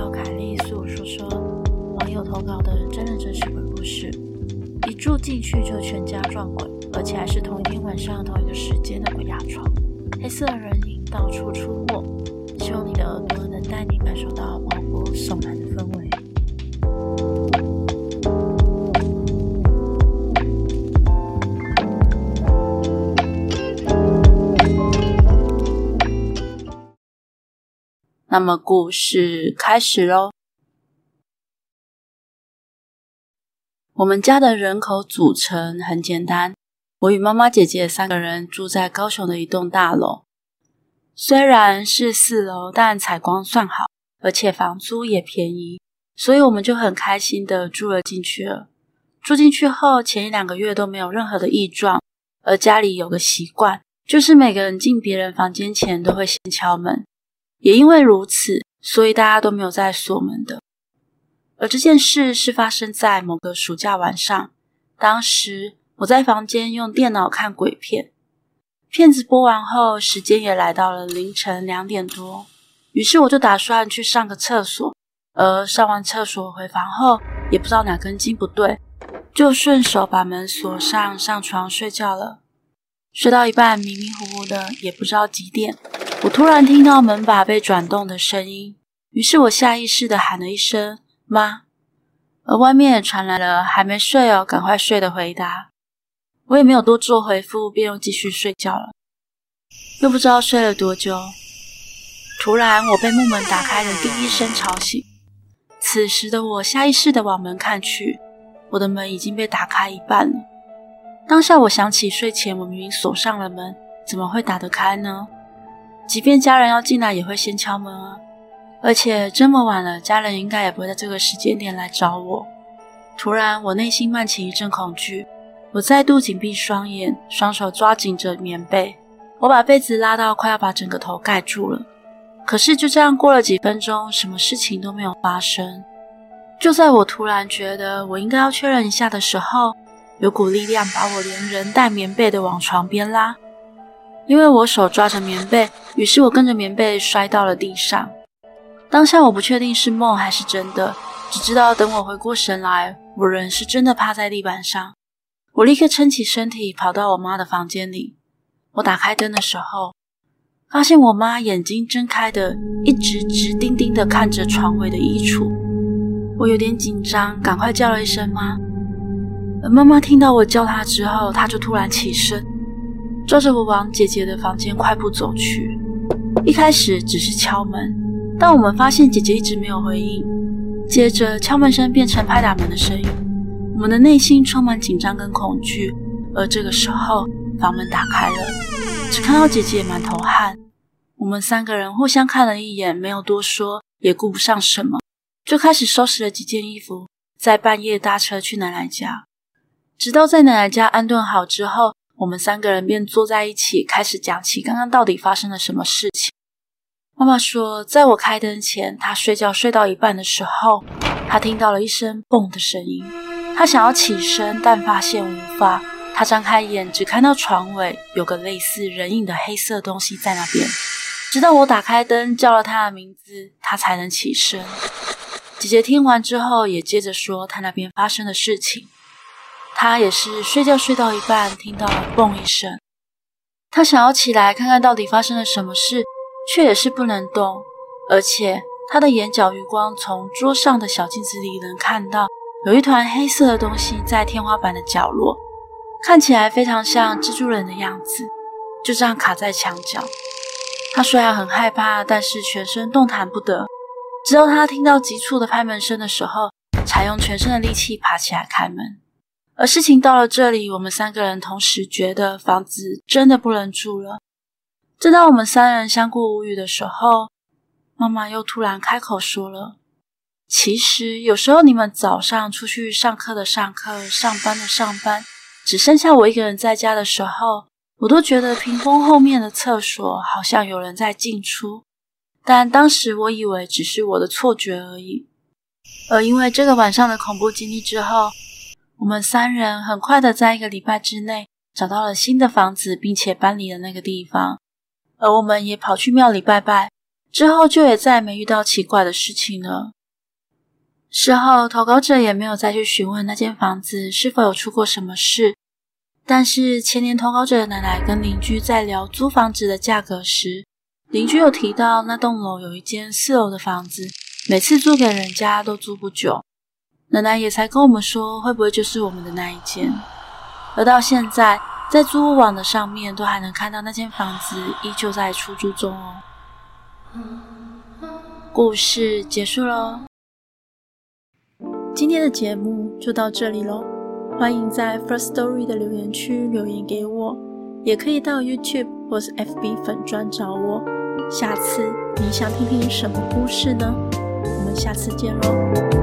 到凯莉诉说说，网友投稿的真的真是鬼故事，一住进去就全家撞鬼，而且还是同一天晚上同一个时间的鬼压床，黑色人影到处出。那么故事开始喽。我们家的人口组成很简单，我与妈妈、姐姐三个人住在高雄的一栋大楼，虽然是四楼，但采光算好，而且房租也便宜，所以我们就很开心的住了进去了。住进去后，前一两个月都没有任何的异状，而家里有个习惯，就是每个人进别人房间前都会先敲门，也因为如此，所以大家都没有再锁门的。而这件事是发生在某个暑假晚上，当时我在房间用电脑看鬼片，片子播完后，时间也来到了凌晨两点多，于是我就打算去上个厕所，而上完厕所回房后，也不知道哪根筋不对，就顺手把门锁上，上床睡觉了。睡到一半，迷迷糊糊的，也不知道几点，我突然听到门把被转动的声音，于是我下意识的喊了一声。妈，而外面也传来了“还没睡哦，赶快睡”的回答。我也没有多做回复，便又继续睡觉了。又不知道睡了多久，突然我被木门打开的第一声吵醒。此时的我下意识的往门看去，我的门已经被打开一半了。当下我想起睡前我明明锁上了门，怎么会打得开呢？即便家人要进来，也会先敲门啊。而且这么晚了，家人应该也不会在这个时间点来找我。突然，我内心漫起一阵恐惧，我再度紧闭双眼，双手抓紧着棉被，我把被子拉到快要把整个头盖住了。可是就这样过了几分钟，什么事情都没有发生。就在我突然觉得我应该要确认一下的时候，有股力量把我连人带棉被的往床边拉。因为我手抓着棉被，于是我跟着棉被摔到了地上。当下我不确定是梦还是真的，只知道等我回过神来，我人是真的趴在地板上。我立刻撑起身体，跑到我妈的房间里。我打开灯的时候，发现我妈眼睛睁开的，一直直盯盯的看着床尾的衣橱。我有点紧张，赶快叫了一声妈。而妈妈听到我叫她之后，她就突然起身，抓着我往姐姐的房间快步走去。一开始只是敲门。但我们发现姐姐一直没有回应，接着敲门声变成拍打门的声音，我们的内心充满紧张跟恐惧。而这个时候，房门打开了，只看到姐姐满头汗。我们三个人互相看了一眼，没有多说，也顾不上什么，就开始收拾了几件衣服，在半夜搭车去奶奶家。直到在奶奶家安顿好之后，我们三个人便坐在一起，开始讲起刚刚到底发生了什么事情。妈妈说，在我开灯前，她睡觉睡到一半的时候，她听到了一声“嘣”的声音。她想要起身，但发现无法。她张开眼，只看到床尾有个类似人影的黑色东西在那边。直到我打开灯，叫了她的名字，她才能起身。姐姐听完之后，也接着说她那边发生的事情。他也是睡觉睡到一半，听到了“嘣”一声。他想要起来看看到底发生了什么事。却也是不能动，而且他的眼角余光从桌上的小镜子里能看到，有一团黑色的东西在天花板的角落，看起来非常像蜘蛛人的样子，就这样卡在墙角。他虽然很害怕，但是全身动弹不得。直到他听到急促的拍门声的时候，才用全身的力气爬起来开门。而事情到了这里，我们三个人同时觉得房子真的不能住了。正当我们三人相顾无语的时候，妈妈又突然开口说了：“其实有时候你们早上出去上课的上课，上班的上班，只剩下我一个人在家的时候，我都觉得屏风后面的厕所好像有人在进出。但当时我以为只是我的错觉而已。而因为这个晚上的恐怖经历之后，我们三人很快的在一个礼拜之内找到了新的房子，并且搬离了那个地方。”而我们也跑去庙里拜拜，之后就也再也没遇到奇怪的事情了。事后，投稿者也没有再去询问那间房子是否有出过什么事。但是前年投稿者的奶奶跟邻居在聊租房子的价格时，邻居有提到那栋楼有一间四楼的房子，每次租给人家都租不久。奶奶也才跟我们说，会不会就是我们的那一间？而到现在，在租屋网的上面都还能看到那间房子依旧在出租中哦。故事结束喽，今天的节目就到这里喽。欢迎在 First Story 的留言区留言给我，也可以到 YouTube 或是 FB 粉专找我。下次你想听听什么故事呢？我们下次见喽。